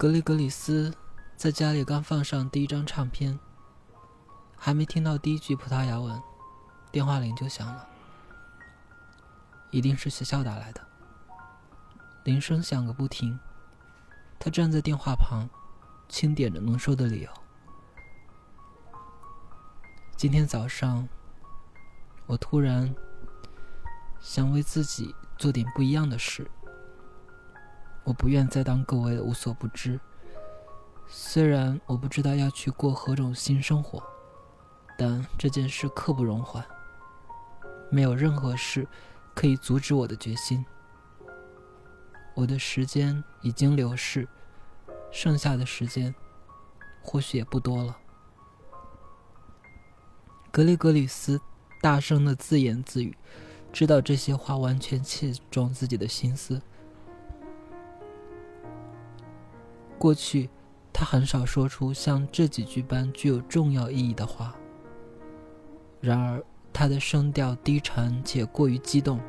格里格里斯在家里刚放上第一张唱片，还没听到第一句葡萄牙文，电话铃就响了。一定是学校打来的，铃声响个不停。他站在电话旁，清点着能说的理由。今天早上，我突然想为自己做点不一样的事。我不愿再当各位的无所不知。虽然我不知道要去过何种新生活，但这件事刻不容缓。没有任何事可以阻止我的决心。我的时间已经流逝，剩下的时间或许也不多了。格里格里斯大声的自言自语，知道这些话完全切中自己的心思。过去，他很少说出像这几句般具有重要意义的话。然而，他的声调低沉且过于激动，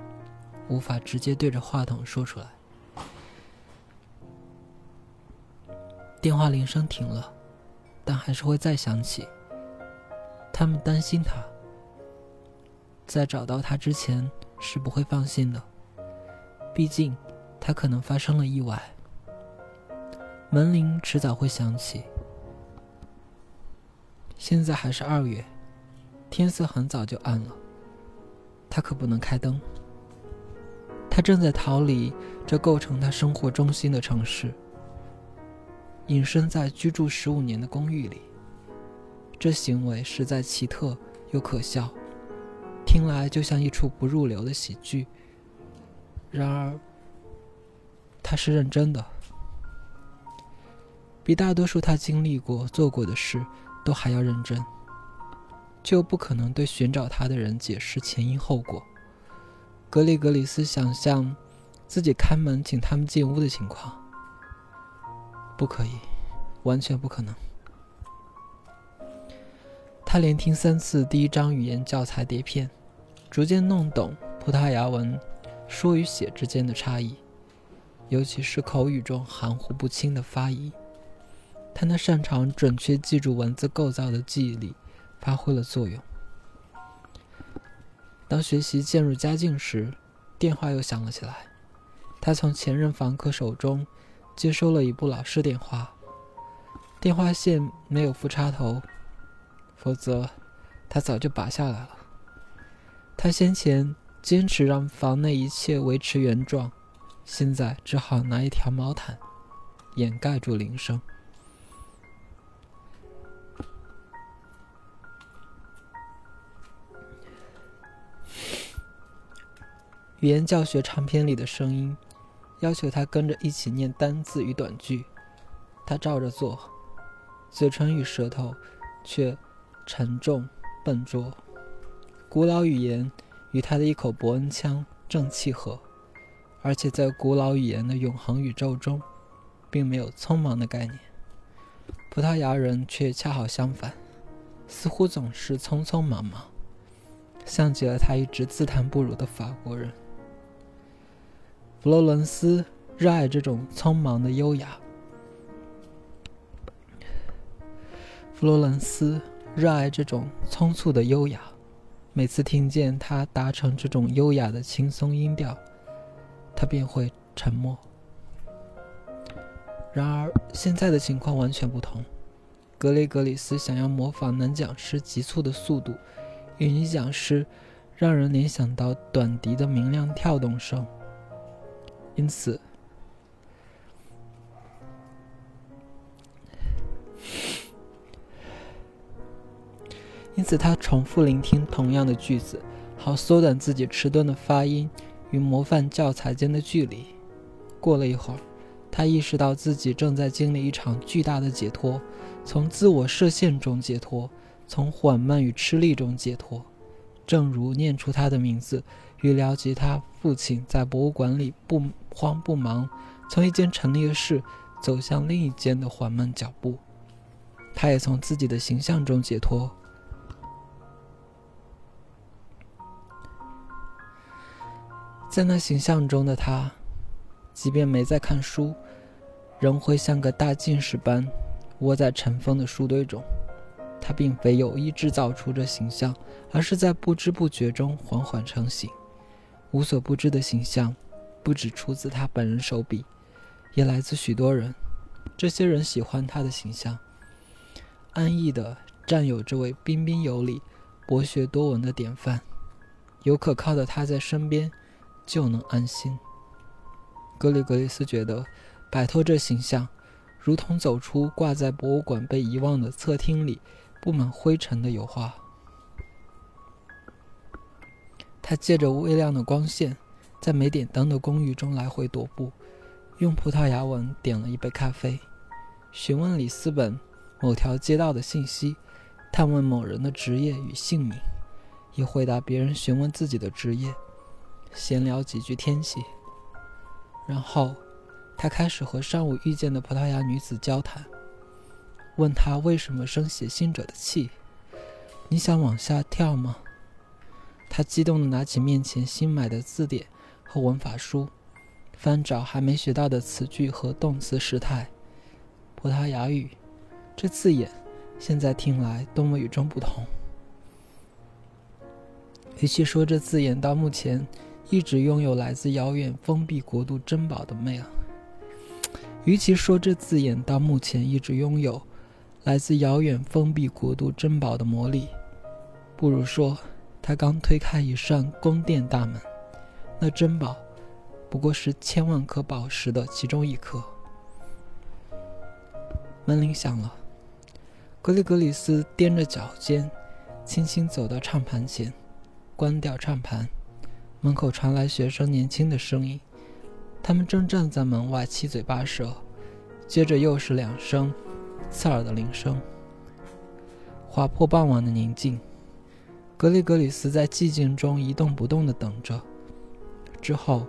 无法直接对着话筒说出来。电话铃声停了，但还是会再响起。他们担心他，在找到他之前是不会放心的，毕竟他可能发生了意外。门铃迟早会响起。现在还是二月，天色很早就暗了。他可不能开灯。他正在逃离这构成他生活中心的城市，隐身在居住十五年的公寓里。这行为实在奇特又可笑，听来就像一出不入流的喜剧。然而，他是认真的。比大多数他经历过、做过的事都还要认真，就不可能对寻找他的人解释前因后果。格里格里斯想象自己开门请他们进屋的情况，不可以，完全不可能。他连听三次第一章语言教材碟片，逐渐弄懂葡萄牙文说与写之间的差异，尤其是口语中含糊不清的发音。他那擅长准确记住文字构造的记忆力发挥了作用。当学习渐入佳境时，电话又响了起来。他从前任房客手中接收了一部老式电话，电话线没有副插头，否则他早就拔下来了。他先前坚持让房内一切维持原状，现在只好拿一条毛毯掩盖住铃声。语言教学长篇里的声音，要求他跟着一起念单字与短句，他照着做，嘴唇与舌头却沉重笨拙。古老语言与他的一口伯恩腔正契合，而且在古老语言的永恒宇宙中，并没有匆忙的概念。葡萄牙人却恰好相反，似乎总是匆匆忙忙，像极了他一直自叹不如的法国人。弗洛伦斯热爱这种匆忙的优雅。弗洛伦斯热爱这种匆促的优雅。每次听见他达成这种优雅的轻松音调，他便会沉默。然而，现在的情况完全不同。格雷格里斯想要模仿男讲师急促的速度，与女讲师让人联想到短笛的明亮跳动声。因此，因此他重复聆听同样的句子，好缩短自己迟钝的发音与模范教材间的距离。过了一会儿，他意识到自己正在经历一场巨大的解脱，从自我设限中解脱，从缓慢与吃力中解脱。正如念出他的名字与了解他父亲在博物馆里不。慌不忙，从一间陈列室走向另一间的缓慢脚步。他也从自己的形象中解脱。在那形象中的他，即便没在看书，仍会像个大近视般窝在尘封的书堆中。他并非有意制造出这形象，而是在不知不觉中缓缓成型。无所不知的形象，不只出自他本人手笔，也来自许多人。这些人喜欢他的形象，安逸地占有这位彬彬有礼、博学多闻的典范。有可靠的他在身边，就能安心。格里格里斯觉得，摆脱这形象，如同走出挂在博物馆被遗忘的侧厅里布满灰尘的油画。他借着微亮的光线，在没点灯的公寓中来回踱步，用葡萄牙文点了一杯咖啡，询问里斯本某条街道的信息，探问某人的职业与姓名。也回答别人询问自己的职业，闲聊几句天气。然后，他开始和上午遇见的葡萄牙女子交谈，问她为什么生写信者的气。你想往下跳吗？他激动地拿起面前新买的字典和文法书，翻找还没学到的词句和动词时态。葡萄牙语，这字眼现在听来多么与众不同。与其说这字眼到目前一直拥有来自遥远封闭国度珍宝的魅力，与其说这字眼到目前一直拥有来自遥远封闭国度珍宝的魔力，不如说他刚推开一扇宫殿大门，那珍宝不过是千万颗宝石的其中一颗。门铃响了，格里格里斯踮着脚尖，轻轻走到唱盘前。关掉唱盘，门口传来学生年轻的声音，他们正站在门外七嘴八舌。接着又是两声刺耳的铃声，划破傍晚的宁静。格里格里斯在寂静中一动不动地等着，之后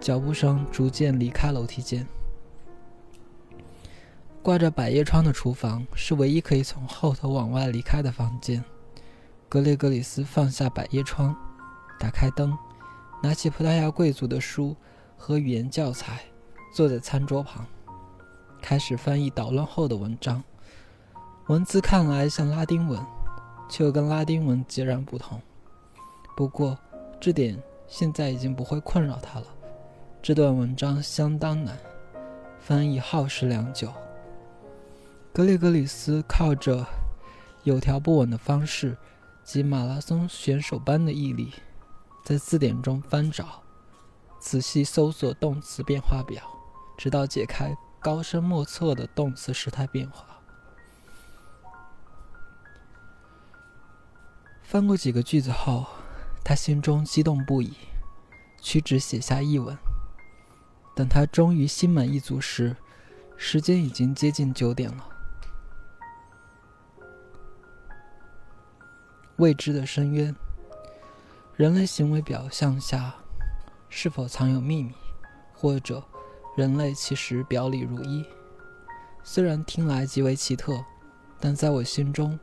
脚步声逐渐离开楼梯间。挂着百叶窗的厨房是唯一可以从后头往外离开的房间。格雷格里斯放下百叶窗，打开灯，拿起葡萄牙贵族的书和语言教材，坐在餐桌旁，开始翻译捣乱后的文章。文字看来像拉丁文，却又跟拉丁文截然不同。不过，这点现在已经不会困扰他了。这段文章相当难，翻译耗时良久。格里格里斯靠着有条不紊的方式。及马拉松选手般的毅力，在字典中翻找，仔细搜索动词变化表，直到解开高深莫测的动词时态变化。翻过几个句子后，他心中激动不已，屈指写下译文。等他终于心满意足时，时间已经接近九点了。未知的深渊，人类行为表象下是否藏有秘密？或者，人类其实表里如一？虽然听来极为奇特，但在我心中，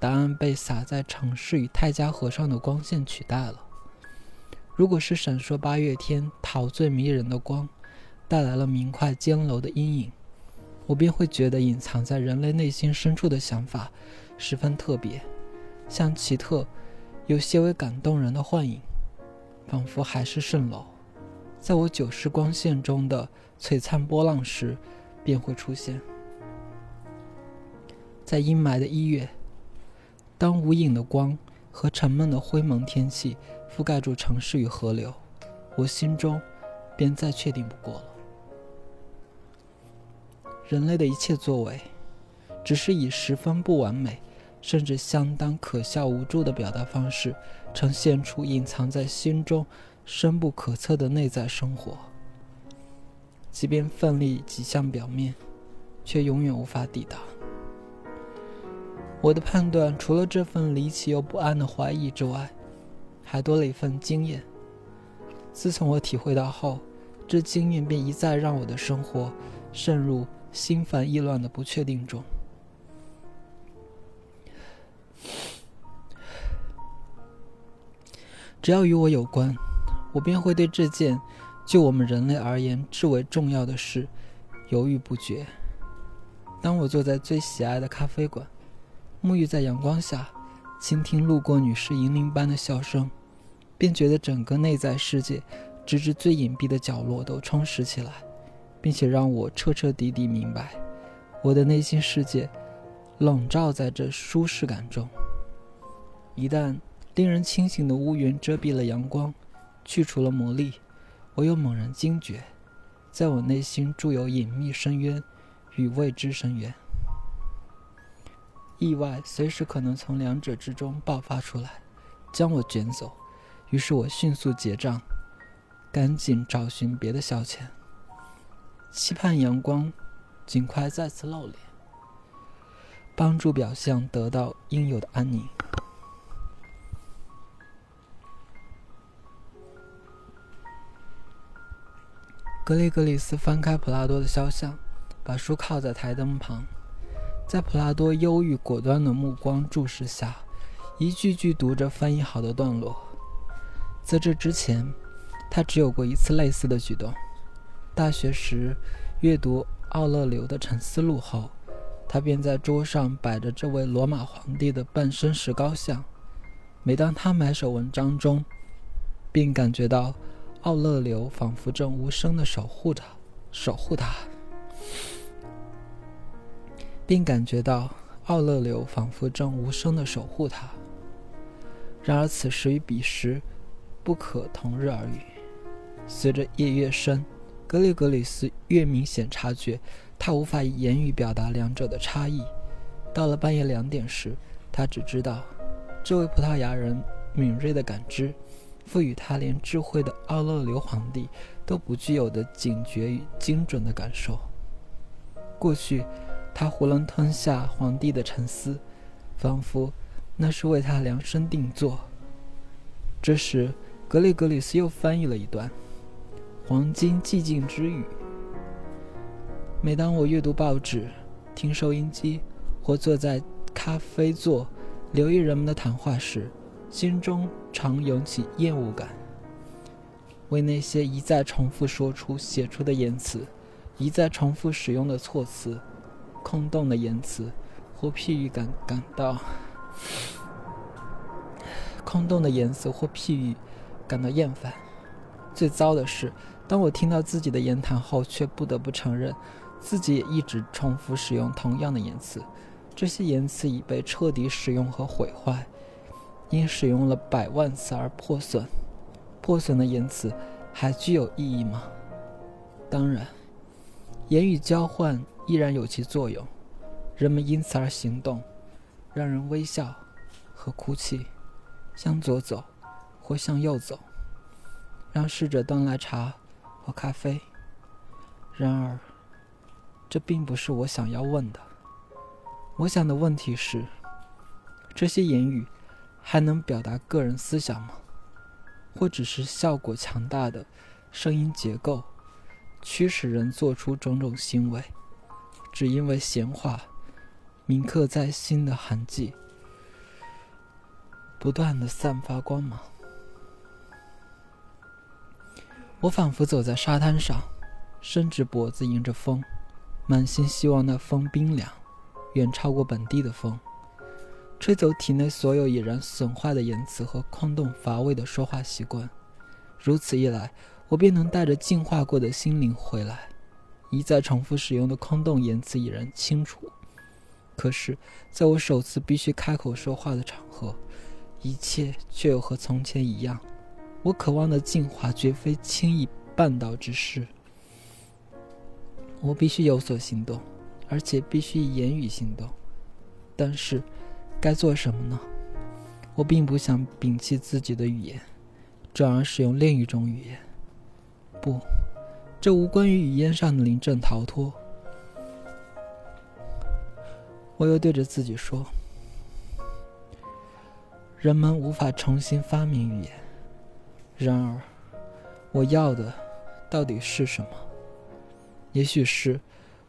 答案被洒在城市与泰加河上的光线取代了。如果是闪烁八月天陶醉迷人的光，带来了明快尖楼的阴影，我便会觉得隐藏在人类内心深处的想法十分特别。像奇特，有些微感动人的幻影，仿佛海市蜃楼，在我久视光线中的璀璨波浪时，便会出现。在阴霾的一月，当无影的光和沉闷的灰蒙天气覆盖住城市与河流，我心中便再确定不过了。人类的一切作为，只是以十分不完美。甚至相当可笑无助的表达方式，呈现出隐藏在心中深不可测的内在生活。即便奋力挤向表面，却永远无法抵达。我的判断除了这份离奇又不安的怀疑之外，还多了一份经验。自从我体会到后，这经验便一再让我的生活渗入心烦意乱的不确定中。只要与我有关，我便会对这件就我们人类而言至为重要的事，犹豫不决。当我坐在最喜爱的咖啡馆，沐浴在阳光下，倾听路过女士银铃般的笑声，便觉得整个内在世界，直至最隐蔽的角落都充实起来，并且让我彻彻底底明白，我的内心世界笼罩在这舒适感中。一旦令人清醒的乌云遮蔽了阳光，去除了魔力，我又猛然惊觉，在我内心住有隐秘深渊与未知深渊，意外随时可能从两者之中爆发出来，将我卷走。于是我迅速结账，赶紧找寻别的消遣，期盼阳光尽快再次露脸，帮助表象得到应有的安宁。格雷格里斯翻开普拉多的肖像，把书靠在台灯旁，在普拉多忧郁果断的目光注视下，一句句读着翻译好的段落。在这之前，他只有过一次类似的举动。大学时阅读奥勒留的《沉思录》后，他便在桌上摆着这位罗马皇帝的半身石膏像。每当他埋首文章中，并感觉到。奥勒留仿佛正无声的守护他，守护他，并感觉到奥勒留仿佛正无声的守护他。然而此时与彼时不可同日而语。随着夜越深，格里格里斯越明显察觉他无法以言语表达两者的差异。到了半夜两点时，他只知道，这位葡萄牙人敏锐的感知。赋予他连智慧的奥勒留皇帝都不具有的警觉与精准的感受。过去，他囫囵吞下皇帝的沉思，仿佛那是为他量身定做。这时，格里格里斯又翻译了一段《黄金寂静之语》。每当我阅读报纸、听收音机或坐在咖啡座留意人们的谈话时，心中常涌起厌恶感，为那些一再重复说出、写出的言辞，一再重复使用的措辞、空洞的言辞或譬喻感感到空洞的言辞或譬喻感到厌烦。最糟的是，当我听到自己的言谈后，却不得不承认，自己也一直重复使用同样的言辞，这些言辞已被彻底使用和毁坏。因使用了百万次而破损，破损的言辞还具有意义吗？当然，言语交换依然有其作用，人们因此而行动，让人微笑和哭泣，向左走或向右走，让侍者端来茶或咖啡。然而，这并不是我想要问的。我想的问题是，这些言语。还能表达个人思想吗？或只是效果强大的声音结构，驱使人做出种种行为，只因为闲话铭刻在心的痕迹，不断的散发光芒。我仿佛走在沙滩上，伸直脖子迎着风，满心希望那风冰凉，远超过本地的风。吹走体内所有已然损坏的言辞和空洞乏味的说话习惯，如此一来，我便能带着净化过的心灵回来。一再重复使用的空洞言辞已然清除，可是，在我首次必须开口说话的场合，一切却又和从前一样。我渴望的进化绝非轻易办到之事。我必须有所行动，而且必须以言语行动。但是。该做什么呢？我并不想摒弃自己的语言，转而使用另一种语言。不，这无关于语言上的临阵逃脱。我又对着自己说：“人们无法重新发明语言。然而，我要的到底是什么？也许是，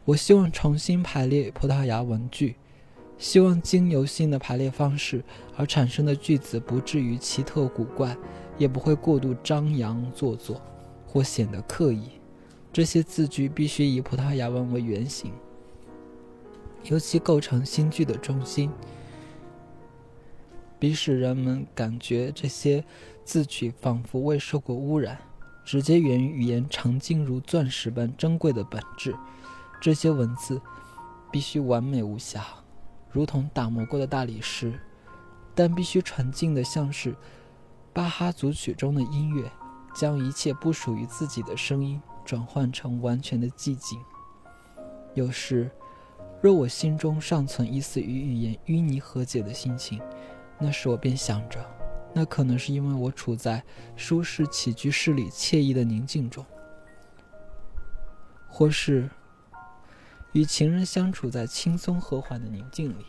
我希望重新排列葡萄牙文句。”希望经由新的排列方式而产生的句子不至于奇特古怪，也不会过度张扬做作，或显得刻意。这些字句必须以葡萄牙文为原型，尤其构成新句的中心，彼使人们感觉这些字句仿佛未受过污染，直接源于语言长金如钻石般珍贵的本质。这些文字必须完美无瑕，如同打磨过的大理石，但必须纯净的，像是巴哈组曲中的音乐，将一切不属于自己的声音。转换成完全的寂静。有时，若我心中尚存一丝与语言淤泥和解的心情，那时我便想着，那可能是因为我处在舒适起居室里惬意的宁静中，或是与情人相处在轻松和缓的宁静里。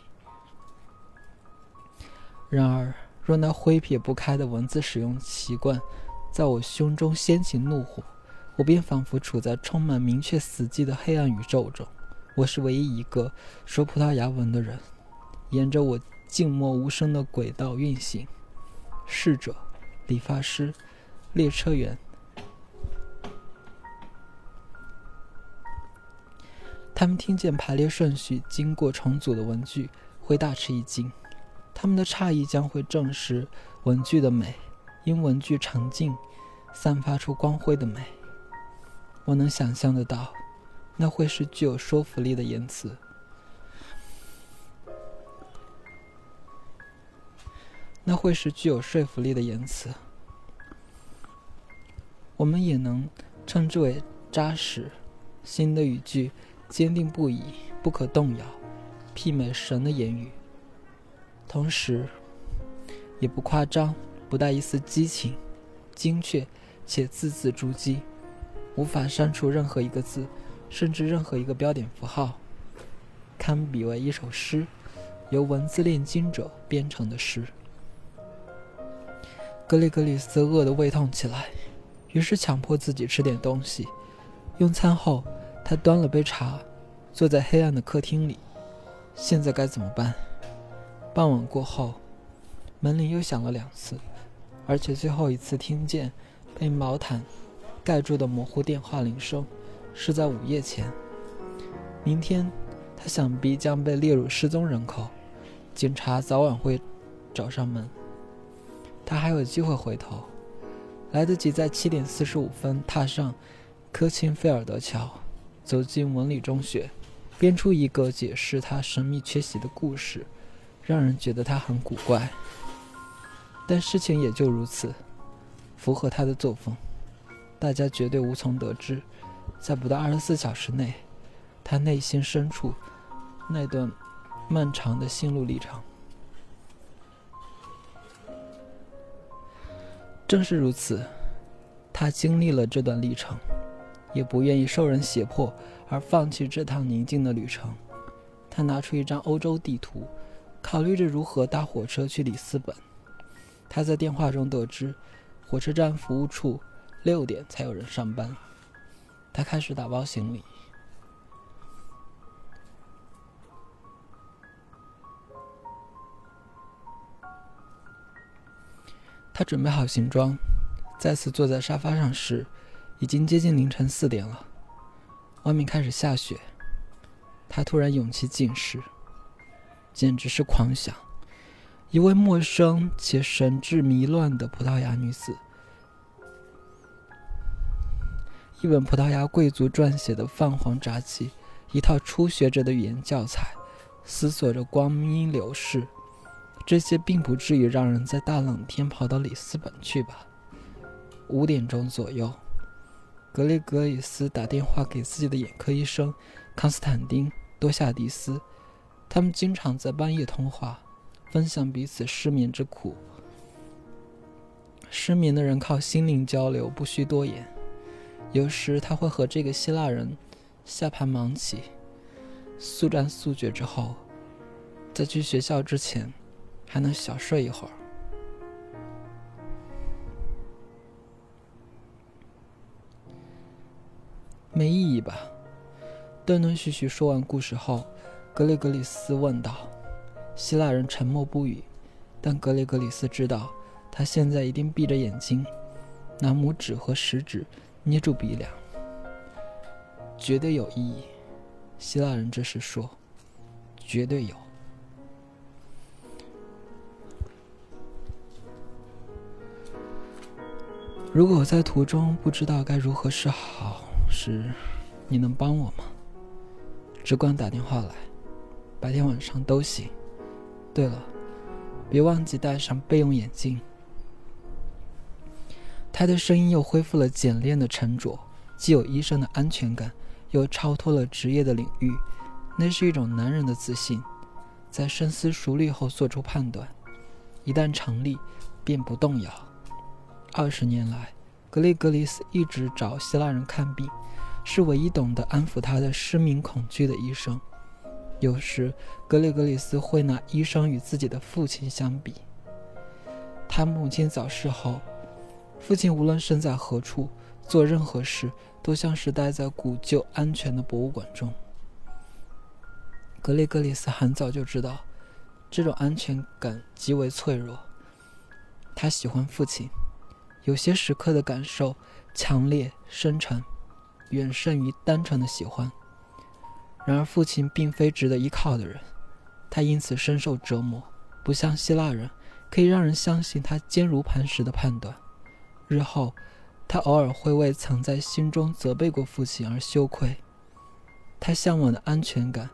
然而，若那挥撇不开的文字使用习惯在我胸中掀起怒火，我便仿佛处在充满明确死寂的黑暗宇宙中。我是唯一一个说葡萄牙文的人，沿着我静默无声的轨道运行。侍者、理发师、列车员，他们听见排列顺序经过重组的文具，会大吃一惊。他们的诧异将会证实文具的美，因文具长静，散发出光辉的美。我能想象得到，那会是具有说服力的言辞。那会是具有说服力的言辞。我们也能称之为扎实。新的语句坚定不移、不可动摇，媲美神的言语。同时，也不夸张，不带一丝激情，精确且字字珠玑。无法删除任何一个字，甚至任何一个标点符号，堪比为一首诗，由文字炼金者编成的诗。格里格里斯饿得胃痛起来，于是强迫自己吃点东西。用餐后，他端了杯茶，坐在黑暗的客厅里。现在该怎么办？傍晚过后，门铃又响了两次，而且最后一次听见被毛毯。盖住的模糊电话铃声，是在午夜前。明天，他想必将被列入失踪人口，警察早晚会找上门。他还有机会回头，来得及在七点四十五分踏上科钦菲尔德桥，走进文理中学，编出一个解释他神秘缺席的故事，让人觉得他很古怪。但事情也就如此，符合他的作风。大家绝对无从得知，在不到二十四小时内，他内心深处那段漫长的心路历程。正是如此，他经历了这段历程，也不愿意受人胁迫而放弃这趟宁静的旅程。他拿出一张欧洲地图，考虑着如何搭火车去里斯本。他在电话中得知，火车站服务处。六点才有人上班。他开始打包行李。他准备好行装，再次坐在沙发上时，已经接近凌晨四点了。外面开始下雪。他突然勇气尽失，简直是狂想。一位陌生且神志迷乱的葡萄牙女子。一本葡萄牙贵族撰写的泛黄札记，一套初学者的语言教材，思索着光阴流逝。这些并不至于让人在大冷天跑到里斯本去吧？五点钟左右，格雷格里斯打电话给自己的眼科医生康斯坦丁·多夏迪斯，他们经常在半夜通话，分享彼此失眠之苦。失眠的人靠心灵交流，不需多言。有时他会和这个希腊人下盘忙起，速战速决之后，在去学校之前还能小睡一会儿。没意义吧？断断续续说完故事后，格雷格里斯问道。希腊人沉默不语，但格雷格里斯知道，他现在一定闭着眼睛，拿拇指和食指。捏住鼻梁，绝对有意义。希腊人这时说：“绝对有。”如果我在途中不知道该如何是好时，你能帮我吗？只管打电话来，白天晚上都行。对了，别忘记戴上备用眼镜。他的声音又恢复了简练的沉着，既有医生的安全感，又超脱了职业的领域。那是一种男人的自信，在深思熟虑后做出判断，一旦成立，便不动摇。二十年来，格雷格里斯一直找希腊人看病，是唯一懂得安抚他的失明恐惧的医生。有时，格雷格里斯会拿医生与自己的父亲相比。他母亲早逝后，父亲无论身在何处，做任何事，都像是待在古旧安全的博物馆中。格雷格里斯很早就知道，这种安全感极为脆弱。他喜欢父亲。有些时刻的感受强烈深沉，远胜于单纯的喜欢。然而，父亲并非值得依靠的人，他因此深受折磨。不像希腊人，可以让人相信他坚如磐石的判断。日后，他偶尔会为曾在心中责备过父亲而羞愧。他向往的安全感，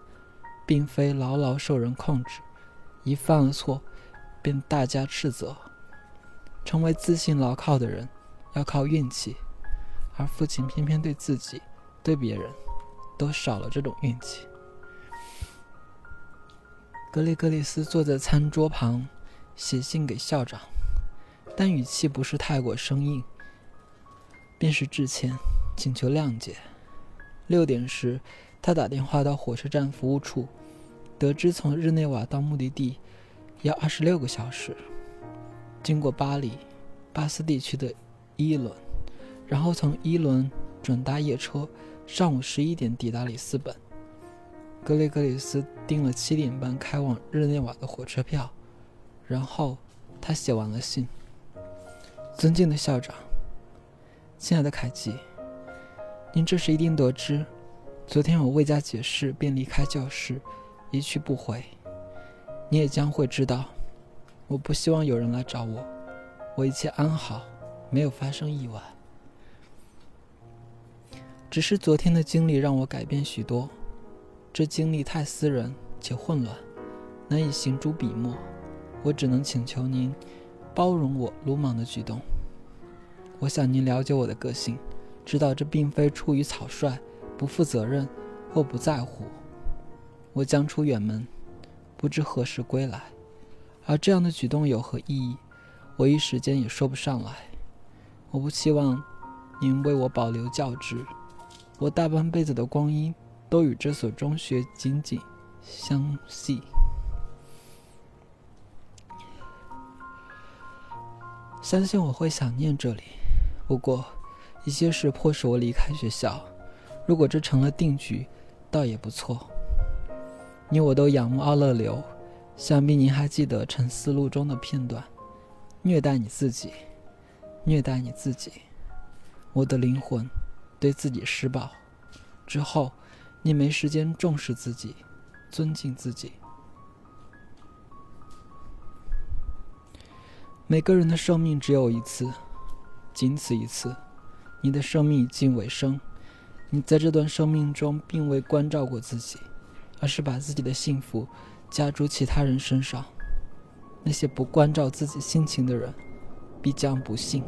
并非牢牢受人控制，一犯了错，便大加斥责。成为自信牢靠的人，要靠运气，而父亲偏偏对自己、对别人，都少了这种运气。格雷格里斯坐在餐桌旁，写信给校长，但语气不是太过生硬，便是致歉，请求谅解。六点时，他打电话到火车站服务处，得知从日内瓦到目的地要二十六个小时。经过巴黎、巴斯地区的伊伦，然后从伊伦转搭夜车，上午十一点抵达里斯本。格雷格里斯订了七点半开往日内瓦的火车票，然后他写完了信：“尊敬的校长，亲爱的凯吉，您这时一定得知，昨天我未加解释便离开教室，一去不回。你也将会知道。”我不希望有人来找我，我一切安好，没有发生意外。只是昨天的经历让我改变许多，这经历太私人且混乱，难以行诸笔墨。我只能请求您包容我鲁莽的举动。我想您了解我的个性，知道这并非出于草率、不负责任或不在乎。我将出远门，不知何时归来。而这样的举动有何意义？我一时间也说不上来。我不期望您为我保留教职，我大半辈子的光阴都与这所中学紧紧相系。相信我会想念这里，不过一些事迫使我离开学校。如果这成了定局，倒也不错。你我都仰慕奥勒留。想必您还记得《沉思录》中的片段：“虐待你自己，虐待你自己。”我的灵魂对自己施暴之后，你没时间重视自己，尊敬自己。每个人的生命只有一次，仅此一次。你的生命已近尾声，你在这段生命中并未关照过自己，而是把自己的幸福。加诸其他人身上，那些不关照自己心情的人，必将不幸。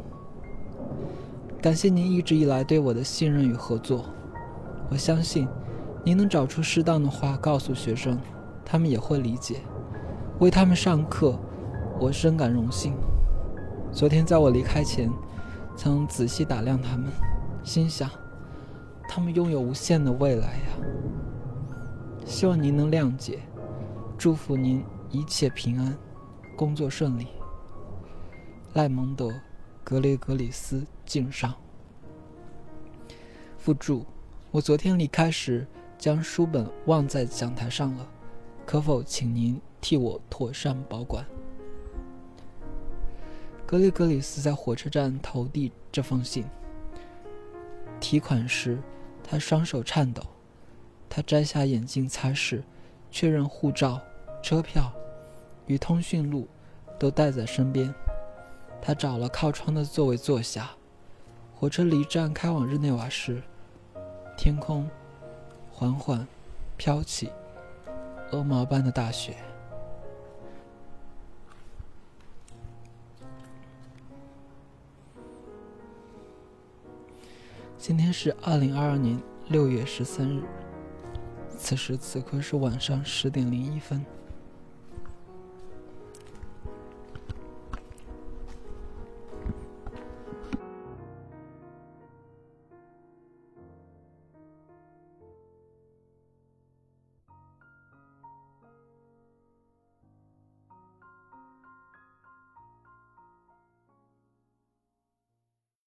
感谢您一直以来对我的信任与合作。我相信，您能找出适当的话告诉学生，他们也会理解。为他们上课，我深感荣幸。昨天在我离开前，曾仔细打量他们，心想，他们拥有无限的未来呀。希望您能谅解。祝福您一切平安，工作顺利。赖蒙德·格雷格里斯敬上。附注：我昨天离开时将书本忘在讲台上了，可否请您替我妥善保管？格雷格里斯在火车站投递这封信。提款时，他双手颤抖，他摘下眼镜擦拭，确认护照、车票与通讯录都带在身边。他找了靠窗的座位坐下。火车离站开往日内瓦时，天空缓缓飘起鹅毛般的大雪。今天是二零二二年六月十三日，此时此刻是晚上十点零一分。